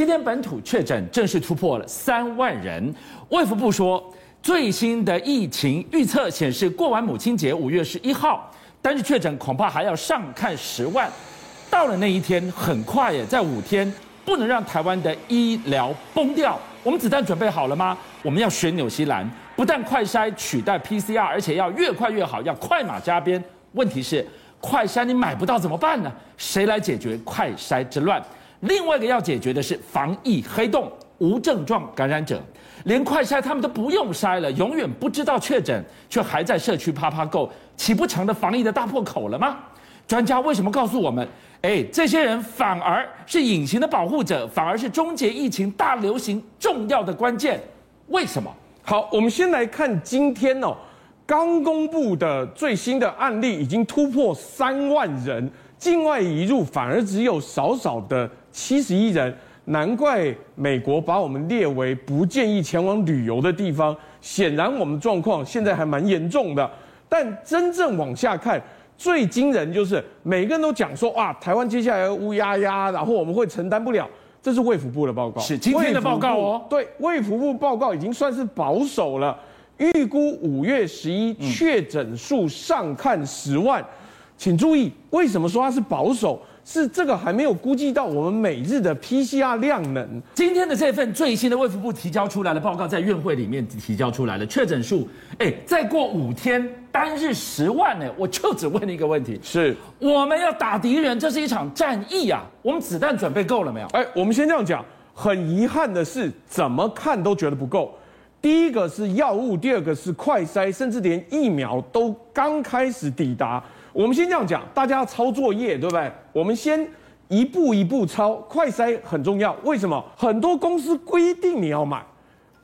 今天本土确诊正式突破了三万人。卫福部说，最新的疫情预测显示，过完母亲节五月十一号，单日确诊恐怕还要上看十万。到了那一天，很快耶，在五天，不能让台湾的医疗崩掉。我们子弹准备好了吗？我们要学纽西兰，不但快筛取代 PCR，而且要越快越好，要快马加鞭。问题是，快筛你买不到怎么办呢？谁来解决快筛之乱？另外一个要解决的是防疫黑洞，无症状感染者，连快筛他们都不用筛了，永远不知道确诊，却还在社区趴趴够，岂不成了防疫的大破口了吗？专家为什么告诉我们，哎，这些人反而是隐形的保护者，反而是终结疫情大流行重要的关键？为什么？好，我们先来看今天哦，刚公布的最新的案例已经突破三万人，境外移入反而只有少少的。七十一人，难怪美国把我们列为不建议前往旅游的地方。显然，我们状况现在还蛮严重的。但真正往下看，最惊人就是每个人都讲说：哇，台湾接下来要乌压压，然后我们会承担不了。这是卫福部的报告，是今天的报告哦。对，卫福部报告已经算是保守了，预估五月十一确诊数上看十万。请注意，为什么说它是保守？是这个还没有估计到我们每日的 PCR 量能。今天的这份最新的卫福部提交出来的报告，在院会里面提交出来的确诊数，哎，再过五天单日十万呢，我就只问一个问题：是我们要打敌人，这是一场战役啊，我们子弹准备够了没有？哎，我们先这样讲，很遗憾的是，怎么看都觉得不够。第一个是药物，第二个是快筛，甚至连疫苗都刚开始抵达。我们先这样讲，大家要抄作业，对不对？我们先一步一步抄。快筛很重要，为什么？很多公司规定你要买，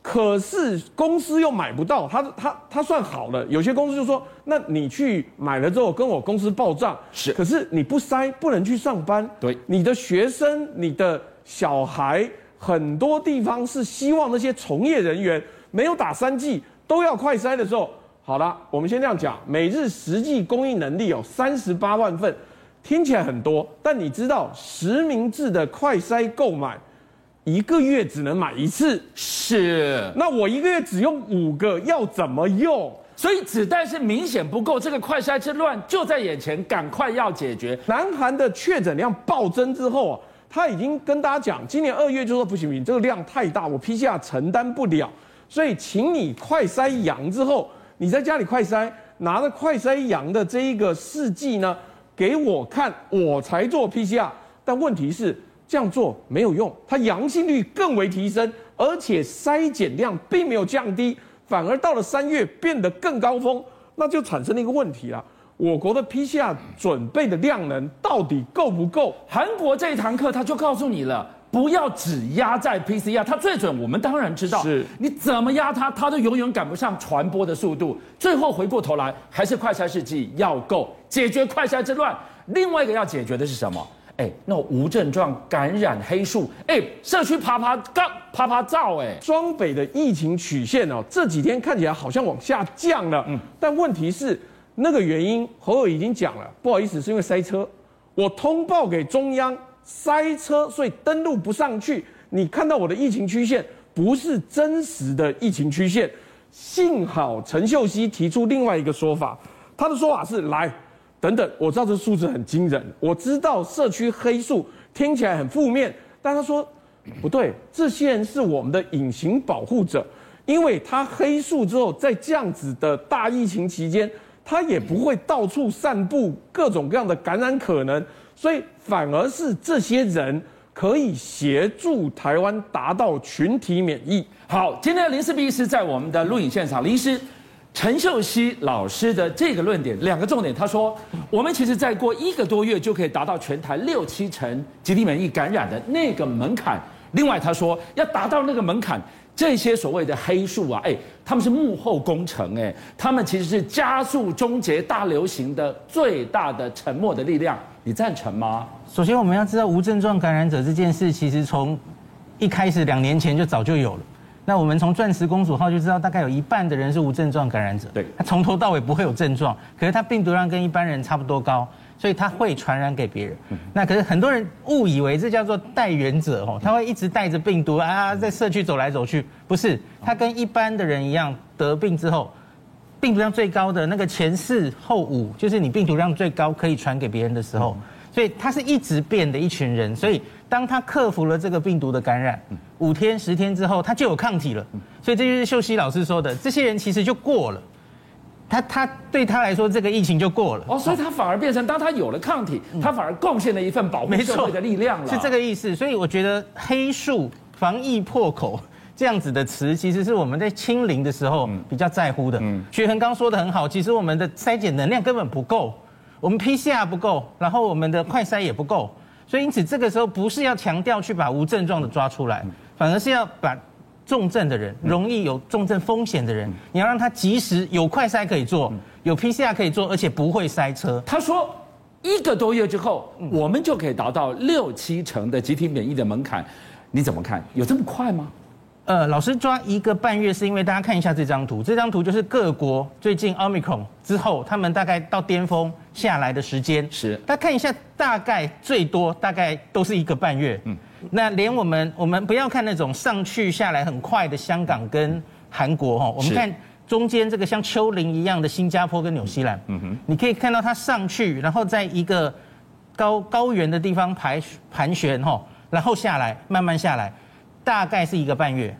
可是公司又买不到，他他他算好了。有些公司就说，那你去买了之后跟我公司报账，是。可是你不筛，不能去上班。对，你的学生、你的小孩，很多地方是希望那些从业人员没有打三剂都要快筛的时候。好了，我们先这样讲，每日实际供应能力有三十八万份，听起来很多，但你知道实名制的快筛购买一个月只能买一次，是，那我一个月只用五个，要怎么用？所以子弹是明显不够，这个快筛之乱就在眼前，赶快要解决。南韩的确诊量暴增之后啊，他已经跟大家讲，今年二月就说不行不行，这个量太大，我 PCR 承担不了，所以请你快筛阳之后。你在家里快筛，拿着快筛阳的这一个试剂呢，给我看，我才做 PCR。但问题是这样做没有用，它阳性率更为提升，而且筛检量并没有降低，反而到了三月变得更高峰，那就产生了一个问题了：我国的 PCR 准备的量能到底够不够？韩国这一堂课他就告诉你了。不要只压在 PCR，它最准。我们当然知道，是你怎么压它，它都永远赶不上传播的速度。最后回过头来，还是快筛试剂要够，解决快筛之乱。另外一个要解决的是什么？哎，那无症状感染黑数，哎，社区爬爬杠爬爬照，哎，双北的疫情曲线哦，这几天看起来好像往下降了。嗯，但问题是那个原因，侯友已经讲了，不好意思，是因为塞车。我通报给中央。塞车，所以登录不上去。你看到我的疫情曲线不是真实的疫情曲线。幸好陈秀熙提出另外一个说法，他的说法是：来，等等，我知道这数字很惊人，我知道社区黑数听起来很负面，但他说不对，这些人是我们的隐形保护者，因为他黑数之后，在这样子的大疫情期间，他也不会到处散布各种各样的感染可能。所以反而是这些人可以协助台湾达到群体免疫。好，今天林氏璧医师在我们的录影现场，林医师陈秀熙老师的这个论点两个重点，他说我们其实再过一个多月就可以达到全台六七成集体免疫感染的那个门槛。另外他说要达到那个门槛，这些所谓的黑数啊，哎，他们是幕后工程，哎，他们其实是加速终结大流行的最大的沉默的力量。你赞成吗？首先，我们要知道无症状感染者这件事，其实从一开始两年前就早就有了。那我们从钻石公主号就知道，大概有一半的人是无症状感染者。对，他从头到尾不会有症状，可是他病毒量跟一般人差不多高。所以他会传染给别人。那可是很多人误以为这叫做带源者哦，他会一直带着病毒啊，在社区走来走去。不是，他跟一般的人一样，得病之后，病毒量最高的那个前四后五，就是你病毒量最高可以传给别人的时候。所以他是一直变的一群人，所以当他克服了这个病毒的感染，五天十天之后，他就有抗体了。所以这就是秀熙老师说的，这些人其实就过了。他他对他来说，这个疫情就过了哦，所以他反而变成，当他有了抗体，他反而贡献了一份保护社会的力量了，是这个意思。所以我觉得“黑数防疫破口”这样子的词，其实是我们在清零的时候比较在乎的。学恒刚说的很好，其实我们的筛检能量根本不够。我们 PCR 不够，然后我们的快筛也不够，所以因此这个时候不是要强调去把无症状的抓出来，反而是要把重症的人、容易有重症风险的人，你要让他及时有快筛可以做，有 PCR 可以做，而且不会塞车。他说，一个多月之后，我们就可以达到六七成的集体免疫的门槛，你怎么看？有这么快吗？呃，老师抓一个半月，是因为大家看一下这张图，这张图就是各国最近 Omicron 之后，他们大概到巅峰下来的时间。是，大家看一下，大概最多大概都是一个半月。嗯，那连我们我们不要看那种上去下来很快的香港跟韩国哈，我们看中间这个像丘陵一样的新加坡跟纽西兰。嗯哼，你可以看到它上去，然后在一个高高原的地方盘盘旋哈，然后下来慢慢下来。大概是一个半月，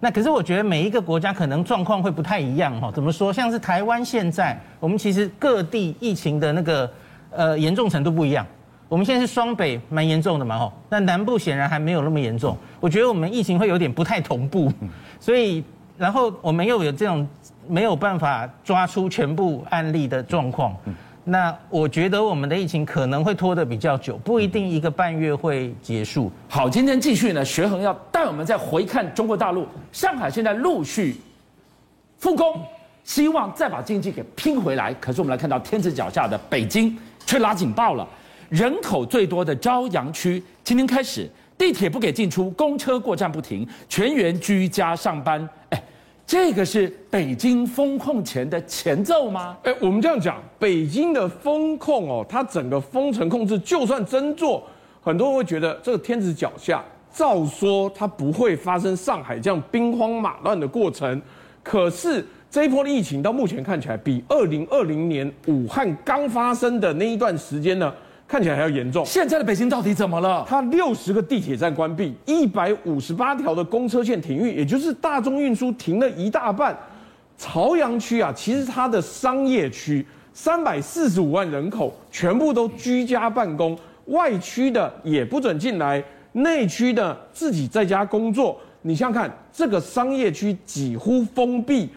那可是我觉得每一个国家可能状况会不太一样哈。怎么说？像是台湾现在，我们其实各地疫情的那个呃严重程度不一样。我们现在是双北蛮严重的嘛哈，那南部显然还没有那么严重。我觉得我们疫情会有点不太同步，所以然后我们又有这种没有办法抓出全部案例的状况。那我觉得我们的疫情可能会拖得比较久，不一定一个半月会结束。好，今天继续呢，学恒要带我们再回看中国大陆，上海现在陆续复工，希望再把经济给拼回来。可是我们来看到天子脚下的北京却拉警报了，人口最多的朝阳区今天开始地铁不给进出，公车过站不停，全员居家上班。这个是北京封控前的前奏吗？哎，我们这样讲，北京的封控哦，它整个封城控制，就算真做，很多人会觉得这个天子脚下，照说它不会发生上海这样兵荒马乱的过程。可是这一波的疫情到目前看起来，比二零二零年武汉刚发生的那一段时间呢，看起来还要严重。现在的北京到底怎么了？它六十个地铁站关闭，一百五十八条的公车线停运，也就是大众运输停了一大半。朝阳区啊，其实它的商业区，三百四十五万人口全部都居家办公，外区的也不准进来，内区的自己在家工作。你想想看，这个商业区几乎封闭，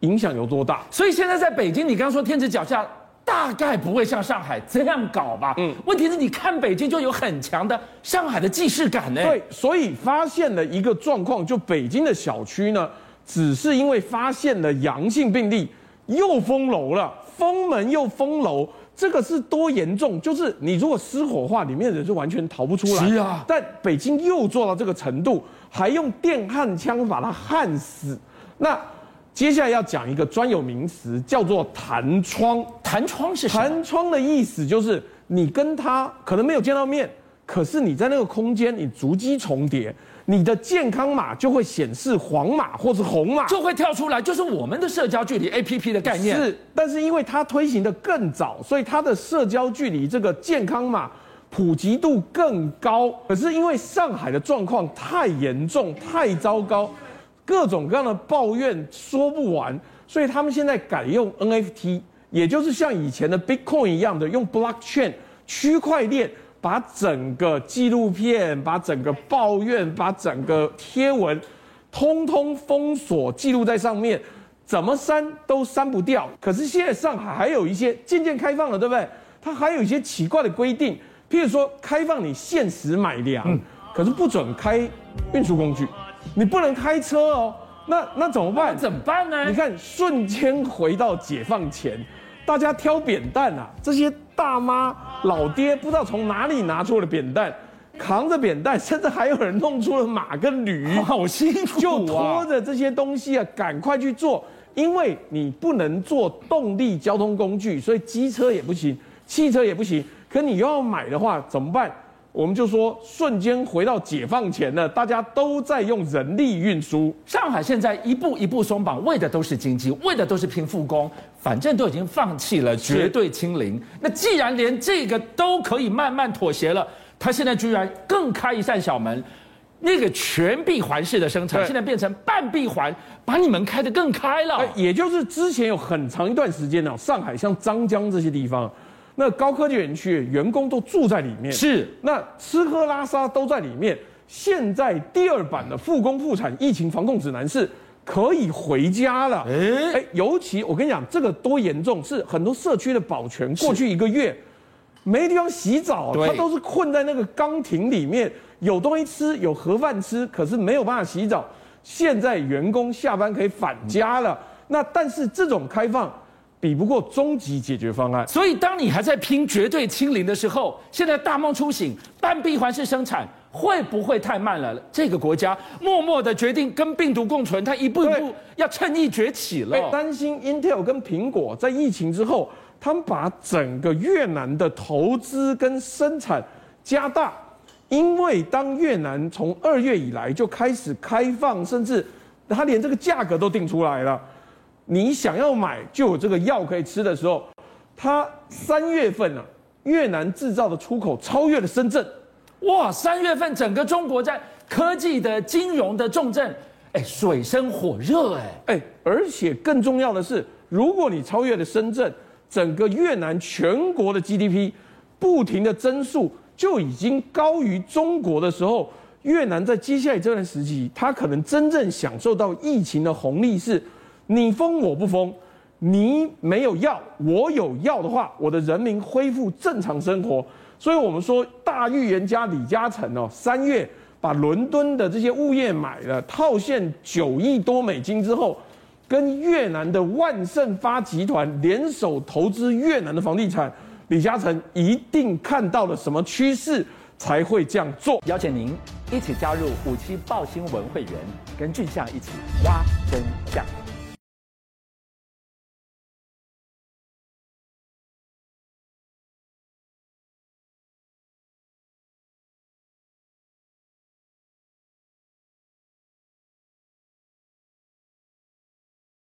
影响有多大？所以现在在北京，你刚刚说天子脚下。大概不会像上海这样搞吧？嗯，问题是你看北京就有很强的上海的既视感呢。对，所以发现了一个状况，就北京的小区呢，只是因为发现了阳性病例，又封楼了，封门又封楼，这个是多严重？就是你如果失火的话，里面的人就完全逃不出来。是啊，但北京又做到这个程度，还用电焊枪把它焊死。那。接下来要讲一个专有名词，叫做弹窗。弹窗是什么？弹窗的意思就是你跟他可能没有见到面，可是你在那个空间，你足迹重叠，你的健康码就会显示黄码或是红码，就会跳出来，就是我们的社交距离 APP 的概念。是，但是因为它推行的更早，所以它的社交距离这个健康码普及度更高。可是因为上海的状况太严重、太糟糕。各种各样的抱怨说不完，所以他们现在改用 NFT，也就是像以前的 Bitcoin 一样的，用 Blockchain 区块链，把整个纪录片、把整个抱怨、把整个贴文，通通封锁记录在上面，怎么删都删不掉。可是现在上海还有一些渐渐开放了，对不对？它还有一些奇怪的规定，譬如说开放你限时买粮，可是不准开运输工具。你不能开车哦，那那怎么办？怎么办呢？你看，瞬间回到解放前，大家挑扁担啊，这些大妈老爹不知道从哪里拿出了扁担，扛着扁担，甚至还有人弄出了马跟驴，好辛苦啊！就拖着这些东西啊，赶快去做，因为你不能坐动力交通工具，所以机车也不行，汽车也不行，可你又要买的话怎么办？我们就说瞬间回到解放前了，大家都在用人力运输。上海现在一步一步松绑，为的都是经济，为的都是拼复工，反正都已经放弃了绝对清零。那既然连这个都可以慢慢妥协了，他现在居然更开一扇小门，那个全闭环式的生产现在变成半闭环，把你们开得更开了。也就是之前有很长一段时间呢，上海像张江这些地方。那高科技园区员工都住在里面，是那吃喝拉撒都在里面。现在第二版的复工复产疫情防控指南是可以回家了。哎哎，尤其我跟你讲，这个多严重，是很多社区的保全过去一个月没地方洗澡，他都是困在那个岗亭里面，有东西吃，有盒饭吃，可是没有办法洗澡。现在员工下班可以返家了，那但是这种开放。比不过终极解决方案，所以当你还在拼绝对清零的时候，现在大梦初醒，半闭环式生产会不会太慢了？这个国家默默的决定跟病毒共存，它一步一步要趁疫崛起了。担心 Intel 跟苹果在疫情之后，他们把整个越南的投资跟生产加大，因为当越南从二月以来就开始开放，甚至它连这个价格都定出来了。你想要买就有这个药可以吃的时候，它三月份呢、啊，越南制造的出口超越了深圳，哇！三月份整个中国在科技的、金融的重镇，哎，水深火热，哎哎，而且更重要的是，如果你超越了深圳，整个越南全国的 GDP 不停的增速就已经高于中国的时候，越南在接下来这段时期，它可能真正享受到疫情的红利是。你封我不封，你没有药，我有药的话，我的人民恢复正常生活。所以，我们说大预言家李嘉诚哦，三月把伦敦的这些物业买了，套现九亿多美金之后，跟越南的万盛发集团联手投资越南的房地产。李嘉诚一定看到了什么趋势，才会这样做。邀请您一起加入五七爆新闻会员，跟俊相一起挖真相。